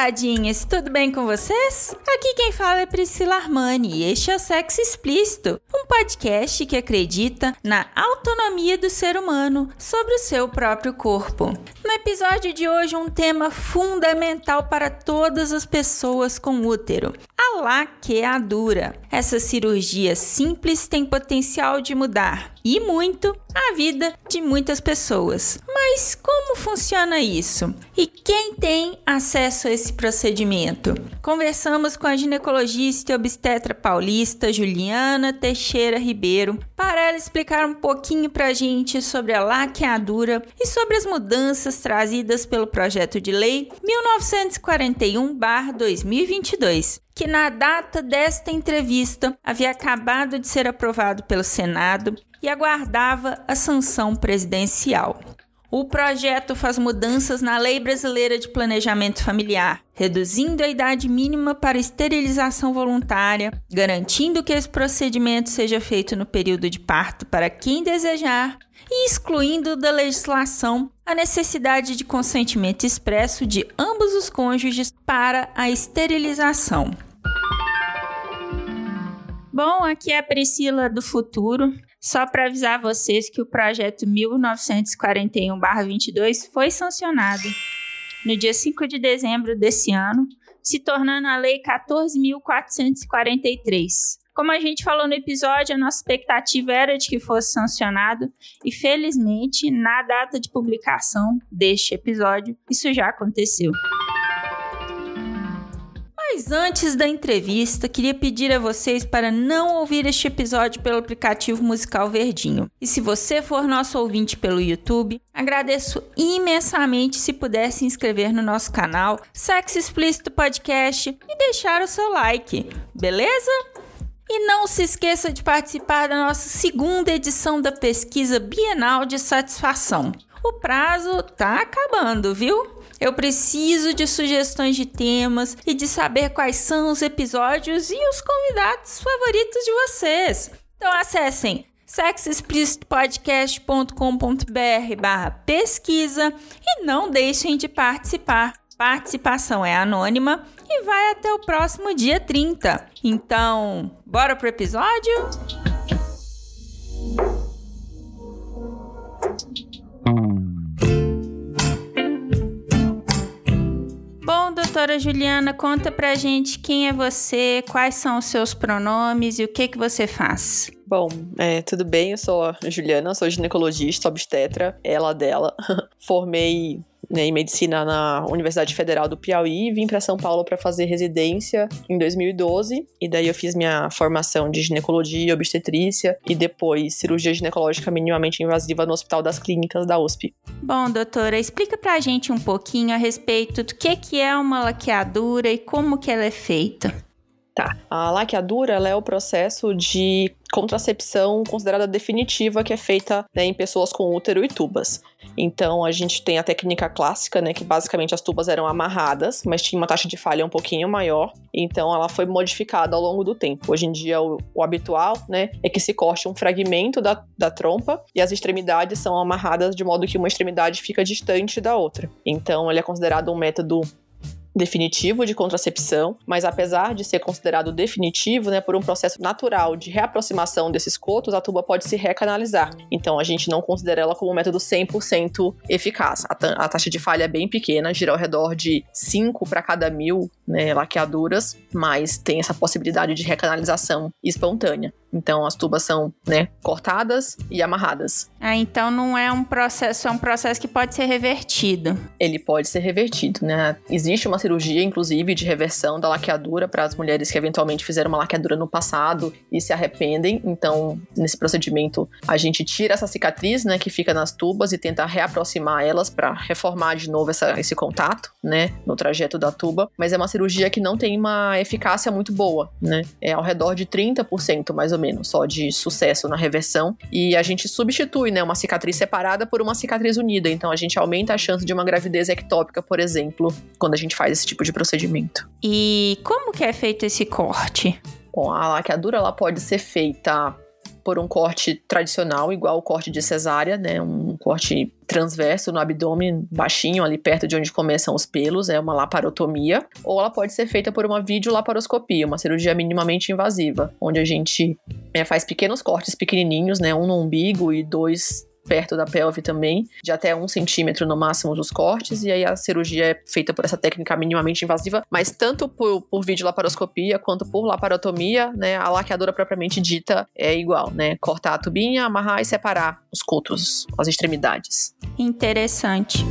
Taradinhas, tudo bem com vocês? Aqui quem fala é Priscila Armani e este é o Sexo Explícito, um podcast que acredita na autonomia do ser humano sobre o seu próprio corpo. No episódio de hoje, um tema fundamental para todas as pessoas com útero: a laqueadura. Essa cirurgia simples tem potencial de mudar e muito a vida de muitas pessoas. Mas como funciona isso? E quem tem acesso a esse procedimento? Conversamos com a ginecologista e obstetra paulista Juliana Teixeira Ribeiro para ela explicar um pouquinho para a gente sobre a laqueadura e sobre as mudanças trazidas pelo projeto de lei 1941/2022 que na data desta entrevista havia acabado de ser aprovado pelo Senado e aguardava a sanção presidencial. O projeto faz mudanças na Lei Brasileira de Planejamento Familiar, reduzindo a idade mínima para esterilização voluntária, garantindo que esse procedimento seja feito no período de parto para quem desejar e excluindo da legislação a necessidade de consentimento expresso de ambos os cônjuges para a esterilização. Bom, aqui é a Priscila do futuro. Só para avisar vocês que o projeto 1941-22 foi sancionado no dia 5 de dezembro desse ano, se tornando a Lei 14.443. Como a gente falou no episódio, a nossa expectativa era de que fosse sancionado e, felizmente, na data de publicação deste episódio, isso já aconteceu. Mas antes da entrevista, queria pedir a vocês para não ouvir este episódio pelo aplicativo musical Verdinho. E se você for nosso ouvinte pelo YouTube, agradeço imensamente se puder se inscrever no nosso canal Sexo Explícito Podcast e deixar o seu like, beleza? E não se esqueça de participar da nossa segunda edição da pesquisa Bienal de Satisfação. O prazo tá acabando, viu? Eu preciso de sugestões de temas e de saber quais são os episódios e os convidados favoritos de vocês. Então acessem sexoexplicitopodcast.com.br barra pesquisa e não deixem de participar. Participação é anônima e vai até o próximo dia 30. Então, bora pro episódio? Doutora Juliana, conta pra gente quem é você, quais são os seus pronomes e o que que você faz. Bom, é, tudo bem, eu sou a Juliana, sou ginecologista, obstetra, ela dela. Formei né, em medicina na Universidade Federal do Piauí, vim para São Paulo para fazer residência em 2012 e daí eu fiz minha formação de ginecologia, obstetrícia e depois cirurgia ginecológica minimamente invasiva no Hospital das Clínicas da USP. Bom, doutora, explica pra gente um pouquinho a respeito do que que é uma laqueadura e como que ela é feita. Tá. A laqueadura é o processo de contracepção considerada definitiva que é feita né, em pessoas com útero e tubas. Então a gente tem a técnica clássica, né, que basicamente as tubas eram amarradas, mas tinha uma taxa de falha um pouquinho maior. Então ela foi modificada ao longo do tempo. Hoje em dia o, o habitual, né, é que se corte um fragmento da, da trompa e as extremidades são amarradas de modo que uma extremidade fica distante da outra. Então ele é considerado um método definitivo de contracepção, mas apesar de ser considerado definitivo, né, por um processo natural de reaproximação desses cotos, a tuba pode se recanalizar. Então a gente não considera ela como um método 100% eficaz. A, a, taxa de falha é bem pequena, gira ao redor de 5 para cada mil né, laqueaduras, mas tem essa possibilidade de recanalização espontânea. Então as tubas são, né, cortadas e amarradas. Ah, então não é um processo, é um processo que pode ser revertido. Ele pode ser revertido, né? Existe uma cirurgia, inclusive, de reversão da laqueadura para as mulheres que eventualmente fizeram uma laqueadura no passado e se arrependem. Então, nesse procedimento, a gente tira essa cicatriz, né, que fica nas tubas e tenta reaproximar elas para reformar de novo essa, esse contato, né, no trajeto da tuba. Mas é uma cirurgia que não tem uma eficácia muito boa, né? É ao redor de 30% mais ou menos só de sucesso na reversão. E a gente substitui, né, uma cicatriz separada por uma cicatriz unida. Então a gente aumenta a chance de uma gravidez ectópica, por exemplo, quando a gente faz esse tipo de procedimento. E como que é feito esse corte? Bom, a laqueadura ela pode ser feita por um corte tradicional, igual o corte de cesárea, né? Um corte transverso no abdômen, baixinho, ali perto de onde começam os pelos, é uma laparotomia. Ou ela pode ser feita por uma videolaparoscopia, uma cirurgia minimamente invasiva, onde a gente é, faz pequenos cortes pequenininhos, né? Um no umbigo e dois perto da pelve também, de até um centímetro no máximo dos cortes, e aí a cirurgia é feita por essa técnica minimamente invasiva, mas tanto por, por videolaparoscopia quanto por laparotomia, né, a laqueadura propriamente dita é igual, né, cortar a tubinha, amarrar e separar os cultos, as extremidades. Interessante.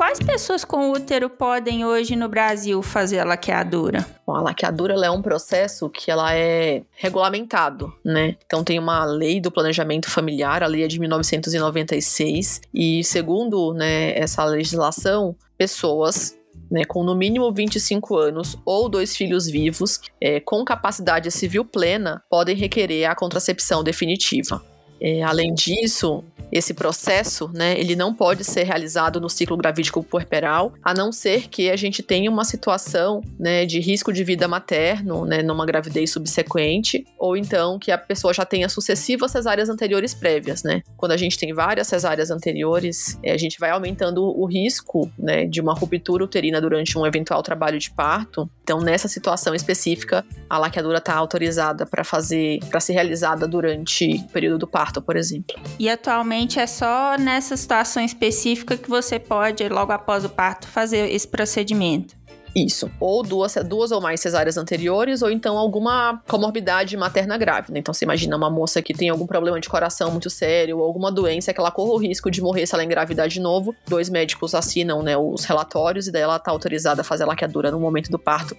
Quais pessoas com útero podem hoje no Brasil fazer a laqueadura? Bom, a laqueadura é um processo que ela é regulamentado, né? Então tem uma lei do planejamento familiar, a lei é de 1996, e segundo né, essa legislação, pessoas né, com no mínimo 25 anos ou dois filhos vivos, é, com capacidade civil plena, podem requerer a contracepção definitiva. É, além disso, esse processo, né, ele não pode ser realizado no ciclo gravídico puerperal, a não ser que a gente tenha uma situação, né, de risco de vida materno, né, numa gravidez subsequente, ou então que a pessoa já tenha sucessivas cesáreas anteriores prévias, né. Quando a gente tem várias cesáreas anteriores, é, a gente vai aumentando o risco, né, de uma ruptura uterina durante um eventual trabalho de parto. Então, nessa situação específica, a laqueadura está autorizada para fazer, para ser realizada durante o período do parto, por exemplo. E atualmente é só nessa situação específica que você pode, logo após o parto, fazer esse procedimento. Isso. Ou duas, duas ou mais cesáreas anteriores, ou então alguma comorbidade materna grávida. Então, você imagina uma moça que tem algum problema de coração muito sério, ou alguma doença que ela corra o risco de morrer se ela engravidar de novo. Dois médicos assinam né, os relatórios e daí ela está autorizada a fazer a laqueadura no momento do parto.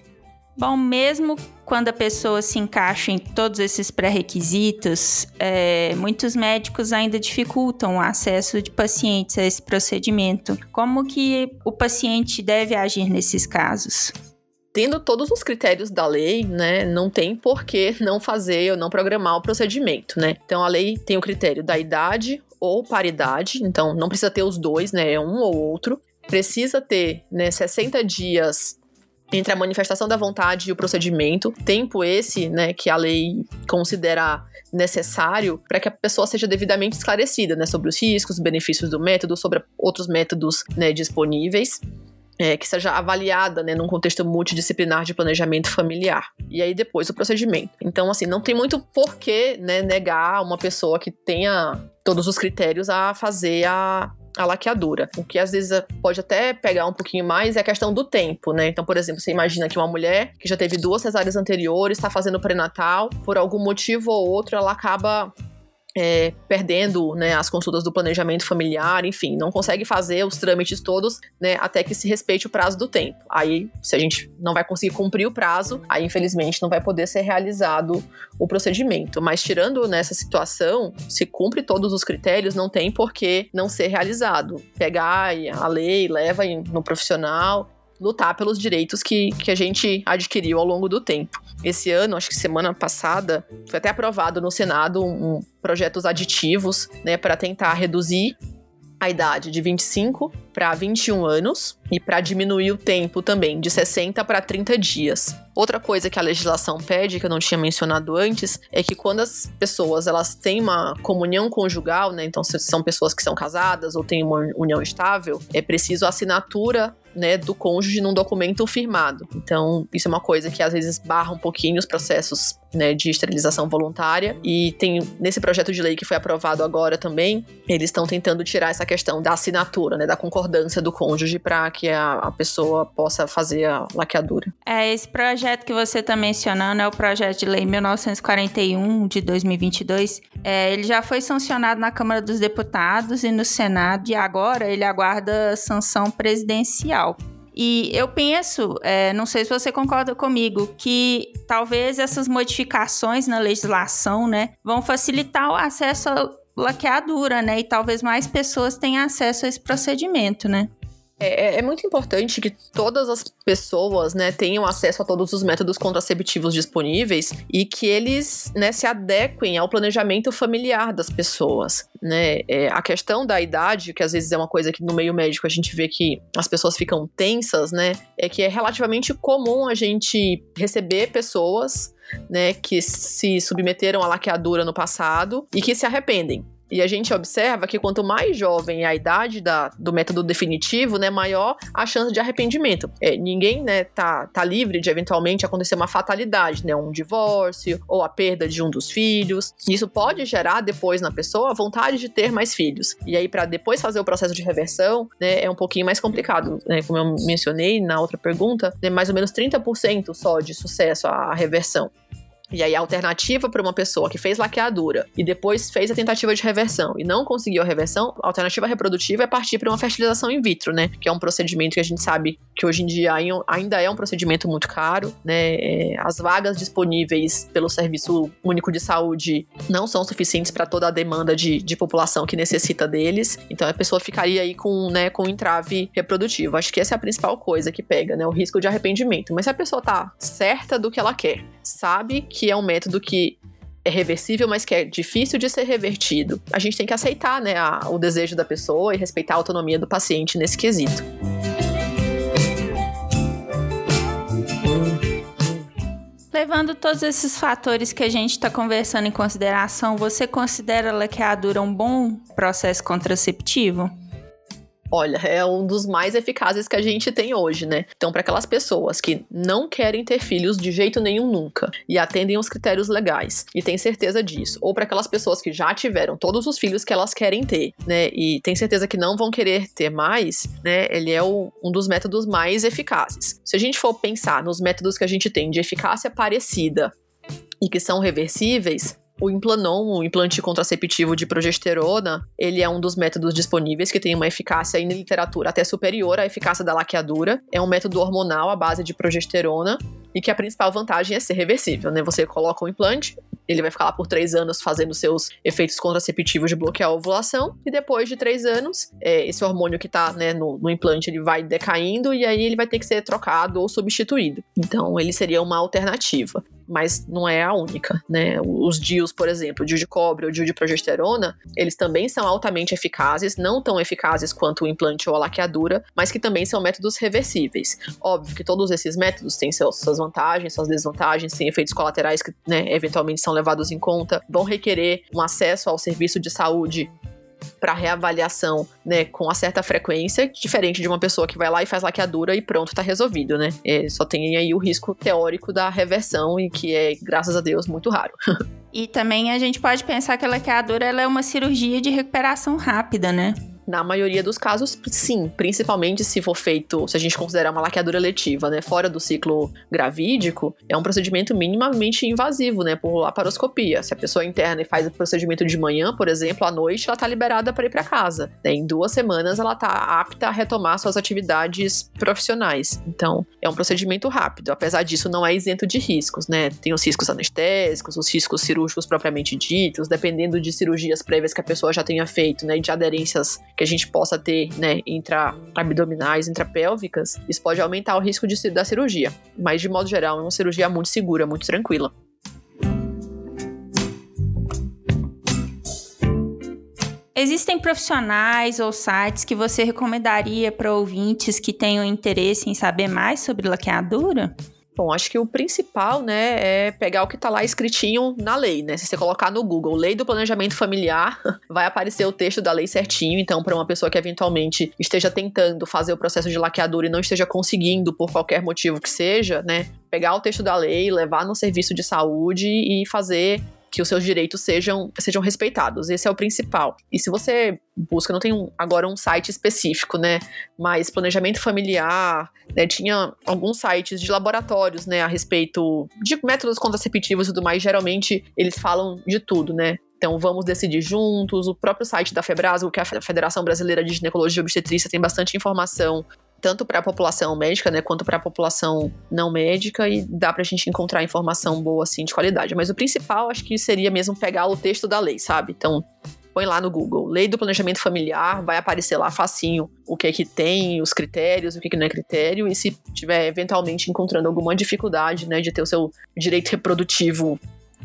Bom, mesmo quando a pessoa se encaixa em todos esses pré-requisitos, é, muitos médicos ainda dificultam o acesso de pacientes a esse procedimento. Como que o paciente deve agir nesses casos? Tendo todos os critérios da lei, né, não tem por que não fazer ou não programar o procedimento, né? Então a lei tem o critério da idade ou paridade, então não precisa ter os dois, né, é um ou outro. Precisa ter, né, 60 dias entre a manifestação da vontade e o procedimento, tempo esse, né, que a lei considera necessário para que a pessoa seja devidamente esclarecida, né, sobre os riscos, os benefícios do método, sobre outros métodos, né, disponíveis. É, que seja avaliada né, num contexto multidisciplinar de planejamento familiar. E aí depois o procedimento. Então, assim, não tem muito porquê né, negar uma pessoa que tenha todos os critérios a fazer a, a laqueadura. O que às vezes pode até pegar um pouquinho mais é a questão do tempo, né? Então, por exemplo, você imagina que uma mulher que já teve duas cesáreas anteriores, está fazendo pré-natal, por algum motivo ou outro, ela acaba é, perdendo né, as consultas do planejamento familiar, enfim, não consegue fazer os trâmites todos né, até que se respeite o prazo do tempo. Aí, se a gente não vai conseguir cumprir o prazo, aí infelizmente não vai poder ser realizado o procedimento. Mas tirando nessa situação, se cumpre todos os critérios, não tem por que não ser realizado. Pegar a lei, leva no profissional, lutar pelos direitos que, que a gente adquiriu ao longo do tempo. Esse ano, acho que semana passada, foi até aprovado no Senado um, um projetos aditivos, né, para tentar reduzir a idade de 25 para 21 anos e para diminuir o tempo também de 60 para 30 dias. Outra coisa que a legislação pede, que eu não tinha mencionado antes, é que quando as pessoas elas têm uma comunhão conjugal, né, então se são pessoas que são casadas ou têm uma união estável, é preciso a assinatura né, do cônjuge num documento firmado. Então, isso é uma coisa que às vezes barra um pouquinho os processos né, de esterilização voluntária. E tem nesse projeto de lei que foi aprovado agora também, eles estão tentando tirar essa questão da assinatura, né, da concordância do cônjuge para que a, a, pessoa possa fazer a laqueadura. É, esse projeto que você está mencionando é o projeto de lei 1941 de 2022. É, ele já foi sancionado na Câmara dos Deputados e no Senado e agora ele aguarda sanção presidencial. E eu penso, é, não sei se você concorda comigo, que talvez essas modificações na legislação, né, vão facilitar o acesso à laqueadura, né, e talvez mais pessoas tenham acesso a esse procedimento, né. É, é, é, muito importante que todas as pessoas, né, tenham acesso a todos os métodos contraceptivos disponíveis e que eles, né, se adequem ao planejamento familiar das pessoas, né? É, a questão da idade, que às vezes é uma coisa que no meio médico a gente vê que as pessoas ficam tensas, né? É que é relativamente comum a gente receber pessoas né, que se submeteram à laqueadura no passado e que se arrependem. E a gente observa que quanto mais jovem é a idade da, do método definitivo, né, maior a chance de arrependimento. É, ninguém, né, tá, tá livre de eventualmente acontecer uma fatalidade, né, um divórcio ou a perda de um dos filhos. Isso pode gerar depois na pessoa a vontade de ter mais filhos. E aí para depois fazer o processo de reversão, né, é um pouquinho mais complicado, né, como eu mencionei na outra pergunta, né, mais ou menos 30% só de sucesso a reversão. E aí, a alternativa para uma pessoa que fez laqueadura e depois fez a tentativa de reversão e não conseguiu a reversão, a alternativa reprodutiva é partir para uma fertilização in vitro, né? Que é um procedimento que a gente sabe que hoje em dia ainda é um procedimento muito caro, né? É, as vagas disponíveis pelo Serviço Único de Saúde não são suficientes para toda a demanda de, de população que necessita deles. Então, a pessoa ficaria aí com, né, com um entrave reprodutivo. Acho que essa é a principal coisa que pega, né? O risco de arrependimento. Mas se a pessoa tá certa do que ela quer, sabe que que é um método que é reversível, mas que é difícil de ser revertido. A gente tem que aceitar né, a, o desejo da pessoa e respeitar a autonomia do paciente nesse quesito. Levando todos esses fatores que a gente está conversando em consideração, você considera a laqueadura um bom processo contraceptivo? Olha, é um dos mais eficazes que a gente tem hoje, né? Então, para aquelas pessoas que não querem ter filhos de jeito nenhum nunca e atendem os critérios legais e têm certeza disso, ou para aquelas pessoas que já tiveram todos os filhos que elas querem ter, né? E têm certeza que não vão querer ter mais, né? Ele é o, um dos métodos mais eficazes. Se a gente for pensar nos métodos que a gente tem de eficácia parecida e que são reversíveis, o Implanon, o implante contraceptivo de progesterona, ele é um dos métodos disponíveis que tem uma eficácia em literatura até superior à eficácia da laqueadura. É um método hormonal à base de progesterona e que a principal vantagem é ser reversível, né? Você coloca o implante, ele vai ficar lá por três anos fazendo seus efeitos contraceptivos de bloquear a ovulação, e depois de três anos, é, esse hormônio que tá né, no, no, implante ele vai decaindo e aí ele vai ter que ser trocado ou substituído. Então, ele seria uma alternativa mas não é a única, né? Os DIUs, por exemplo, DIU de cobre ou DIU de progesterona, eles também são altamente eficazes, não tão eficazes quanto o implante ou a laqueadura, mas que também são métodos reversíveis. Óbvio que todos esses métodos têm suas vantagens, suas desvantagens, têm efeitos colaterais que, né, eventualmente são levados em conta, vão requerer um acesso ao serviço de saúde para reavaliação, né, com uma certa frequência, diferente de uma pessoa que vai lá e faz laqueadura e pronto, tá resolvido, né? É, só tem aí o risco teórico da reversão e que é, graças a Deus, muito raro. e também a gente pode pensar que a laqueadura é uma cirurgia de recuperação rápida, né? Na maioria dos casos, sim. Principalmente se for feito, se a gente considerar uma laqueadura letiva, né? Fora do ciclo gravídico, é um procedimento minimamente invasivo, né? Por laparoscopia. Se a pessoa interna e faz o procedimento de manhã, por exemplo, à noite, ela tá liberada para ir para casa. Né? Em duas semanas, ela tá apta a retomar suas atividades profissionais. Então, é um procedimento rápido. Apesar disso, não é isento de riscos, né? Tem os riscos anestésicos, os riscos cirúrgicos propriamente ditos, dependendo de cirurgias prévias que a pessoa já tenha feito, né? De aderências que a gente possa ter, né, intra-abdominais, intrapélvicas, isso pode aumentar o risco de, da cirurgia. Mas, de modo geral, é uma cirurgia muito segura, muito tranquila. Existem profissionais ou sites que você recomendaria para ouvintes que tenham interesse em saber mais sobre laqueadura? Bom, acho que o principal, né, é pegar o que tá lá escritinho na lei, né? Se você colocar no Google Lei do Planejamento Familiar, vai aparecer o texto da lei certinho. Então, para uma pessoa que eventualmente esteja tentando fazer o processo de laqueadura e não esteja conseguindo por qualquer motivo que seja, né, pegar o texto da lei, levar no serviço de saúde e fazer que os seus direitos sejam, sejam respeitados. Esse é o principal. E se você busca, não tem um, agora um site específico, né? Mas planejamento familiar, né? Tinha alguns sites de laboratórios, né? A respeito de métodos contraceptivos e tudo mais. Geralmente eles falam de tudo, né? Então, vamos decidir juntos. O próprio site da FEBRASO, que é a Federação Brasileira de Ginecologia e Obstetrícia, tem bastante informação tanto para a população médica, né, quanto para a população não médica e dá para a gente encontrar informação boa assim de qualidade. Mas o principal acho que seria mesmo pegar o texto da lei, sabe? Então, põe lá no Google, Lei do Planejamento Familiar, vai aparecer lá facinho o que é que tem, os critérios, o que, é que não é critério, e se tiver eventualmente encontrando alguma dificuldade, né, de ter o seu direito reprodutivo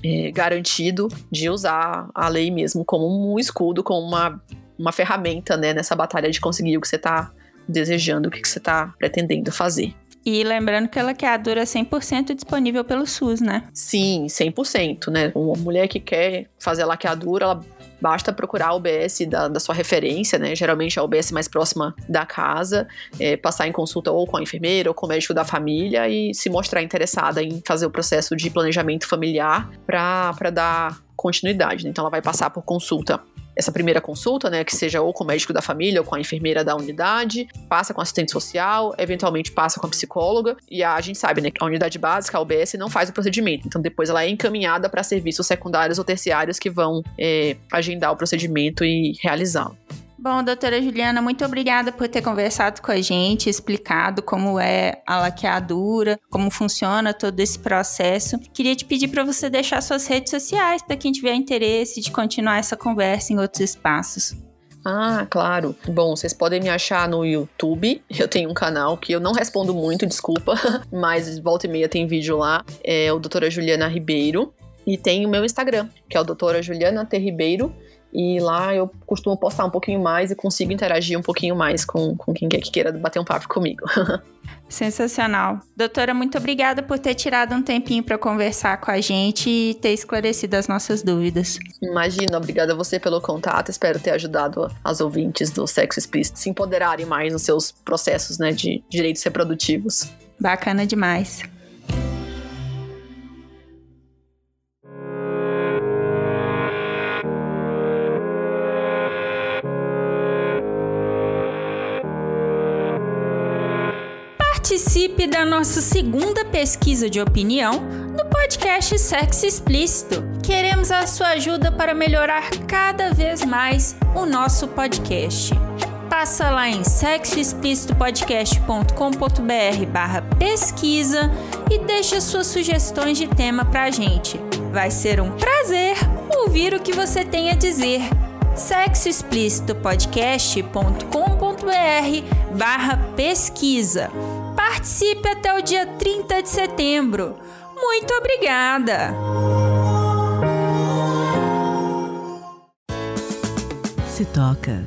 é, garantido, de usar a lei mesmo como um escudo, como uma, uma ferramenta, né, nessa batalha de conseguir o que você está desejando, o que, que você está pretendendo fazer. E lembrando que a laqueadura é 100% disponível pelo SUS, né? Sim, 100%, né? Uma mulher que quer fazer a laqueadura, ela basta procurar a UBS da, da, sua referência, né? Geralmente a UBS mais próxima da casa, é, passar em consulta ou com a enfermeira ou com o médico da família e se mostrar interessada em fazer o processo de planejamento familiar para dar continuidade. Né? Então ela vai passar por consulta essa primeira consulta, né, que seja ou com o médico da família ou com a enfermeira da unidade, passa com assistente social, eventualmente passa com a psicóloga, e a, gente sabe, né, que a unidade básica, a UBS, não faz o procedimento, então depois ela é encaminhada para serviços secundários ou terciários que vão é, agendar o procedimento e realizá-lo. Bom, doutora Juliana, muito obrigada por ter conversado com a gente, explicado como é a laqueadura, como funciona todo esse processo. Queria te pedir para você deixar suas redes sociais para quem tiver interesse de continuar essa conversa em outros espaços. Ah, claro. Bom, vocês podem me achar no YouTube. Eu tenho um canal que eu não respondo muito, desculpa, mas volta e meia tem vídeo lá. É o doutora Juliana Ribeiro. E tem o meu Instagram, que é o doutora Juliana T. Ribeiro. E lá eu costumo postar um pouquinho mais e consigo interagir um pouquinho mais com, com quem quer que queira bater um papo comigo. Sensacional. Doutora, muito obrigada por ter tirado um tempinho para conversar com a gente e ter esclarecido as nossas dúvidas. Imagina, obrigada a você pelo contato. Espero ter ajudado as ouvintes do Sexo Explícito se empoderarem mais nos seus processos né, de direitos reprodutivos. Bacana demais. Participe da nossa segunda pesquisa de opinião no podcast Sexo Explícito. Queremos a sua ajuda para melhorar cada vez mais o nosso podcast. Passa lá em sexoexplicitopodcast.com.br barra pesquisa e deixa suas sugestões de tema para a gente. Vai ser um prazer ouvir o que você tem a dizer sexoexplicitopodcast.com.br barra pesquisa. Participe até o dia 30 de setembro. Muito obrigada! Se toca.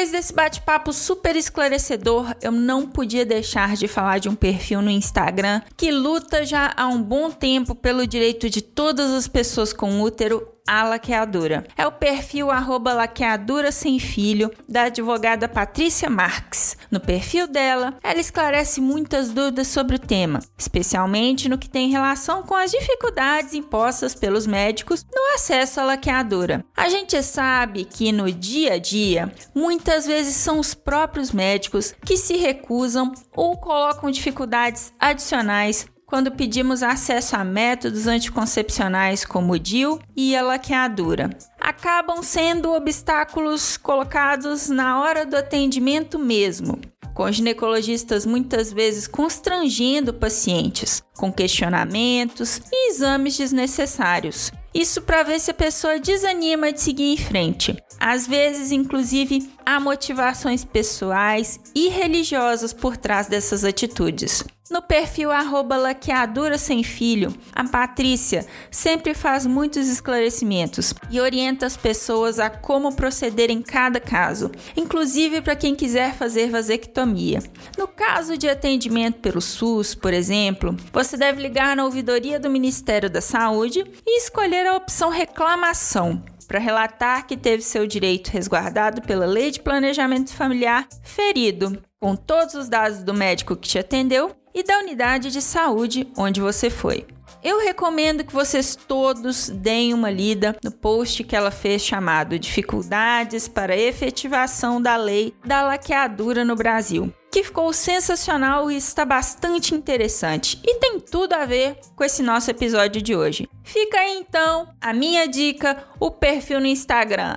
Depois desse bate-papo super esclarecedor, eu não podia deixar de falar de um perfil no Instagram que luta já há um bom tempo pelo direito de todas as pessoas com útero a laqueadura. É o perfil arroba laqueadura sem filho da advogada Patrícia Marques. No perfil dela, ela esclarece muitas dúvidas sobre o tema, especialmente no que tem relação com as dificuldades impostas pelos médicos no acesso à laqueadura. A gente sabe que no dia a dia, muitas vezes são os próprios médicos que se recusam ou colocam dificuldades adicionais quando pedimos acesso a métodos anticoncepcionais como o DIU e a laqueadura. Acabam sendo obstáculos colocados na hora do atendimento mesmo, com ginecologistas muitas vezes constrangendo pacientes com questionamentos e exames desnecessários. Isso para ver se a pessoa desanima de seguir em frente. Às vezes, inclusive, há motivações pessoais e religiosas por trás dessas atitudes. no perfil arroba laqueadura sem filho, a Patrícia sempre faz muitos esclarecimentos e orienta as pessoas a como proceder em cada caso, inclusive para quem quiser fazer vasectomia. No caso de atendimento pelo SUS, por exemplo, você deve ligar na ouvidoria do Ministério da Saúde e escolher a opção reclamação para relatar que teve seu direito resguardado pela Lei de Planejamento Familiar ferido, com todos os dados do médico que te atendeu e da unidade de saúde onde você foi. Eu recomendo que vocês todos deem uma lida no post que ela fez chamado Dificuldades para efetivação da lei da laqueadura no Brasil, que ficou sensacional e está bastante interessante e tem tudo a ver com esse nosso episódio de hoje. Fica aí então a minha dica, o perfil no Instagram,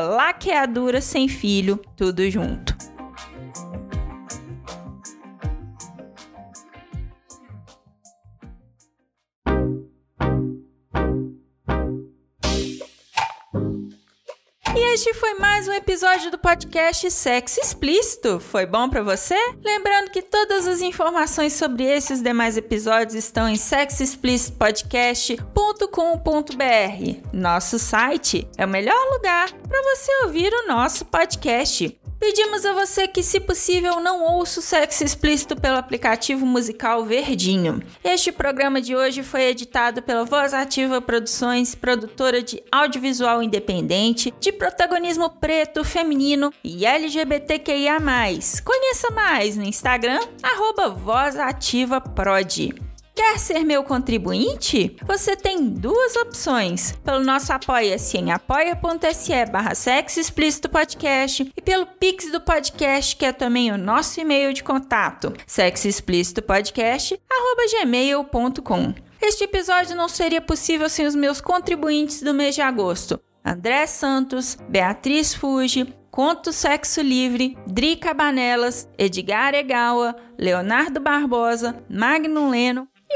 laqueadura sem filho, tudo junto. Este foi mais um episódio do podcast Sexo Explícito. Foi bom para você? Lembrando que todas as informações sobre esses demais episódios estão em sexoexplicitopodcast.com.br. Nosso site é o melhor lugar para você ouvir o nosso podcast. Pedimos a você que, se possível, não ouça o sexo explícito pelo aplicativo musical Verdinho. Este programa de hoje foi editado pela Voz Ativa Produções, produtora de audiovisual independente, de protagonismo preto, feminino e LGBTQIA+. Conheça mais no Instagram, arroba Voz Ativa Prod. Quer ser meu contribuinte? Você tem duas opções. Pelo nosso apoia-se em apoia.se barra sexo explícito podcast e pelo Pix do podcast, que é também o nosso e-mail de contato, sexoexplicitopodcast.gmail.com. Este episódio não seria possível sem os meus contribuintes do mês de agosto. André Santos, Beatriz Fuji, Conto Sexo Livre, Dri Cabanelas, Edgar Egawa, Leonardo Barbosa, Magno Leno,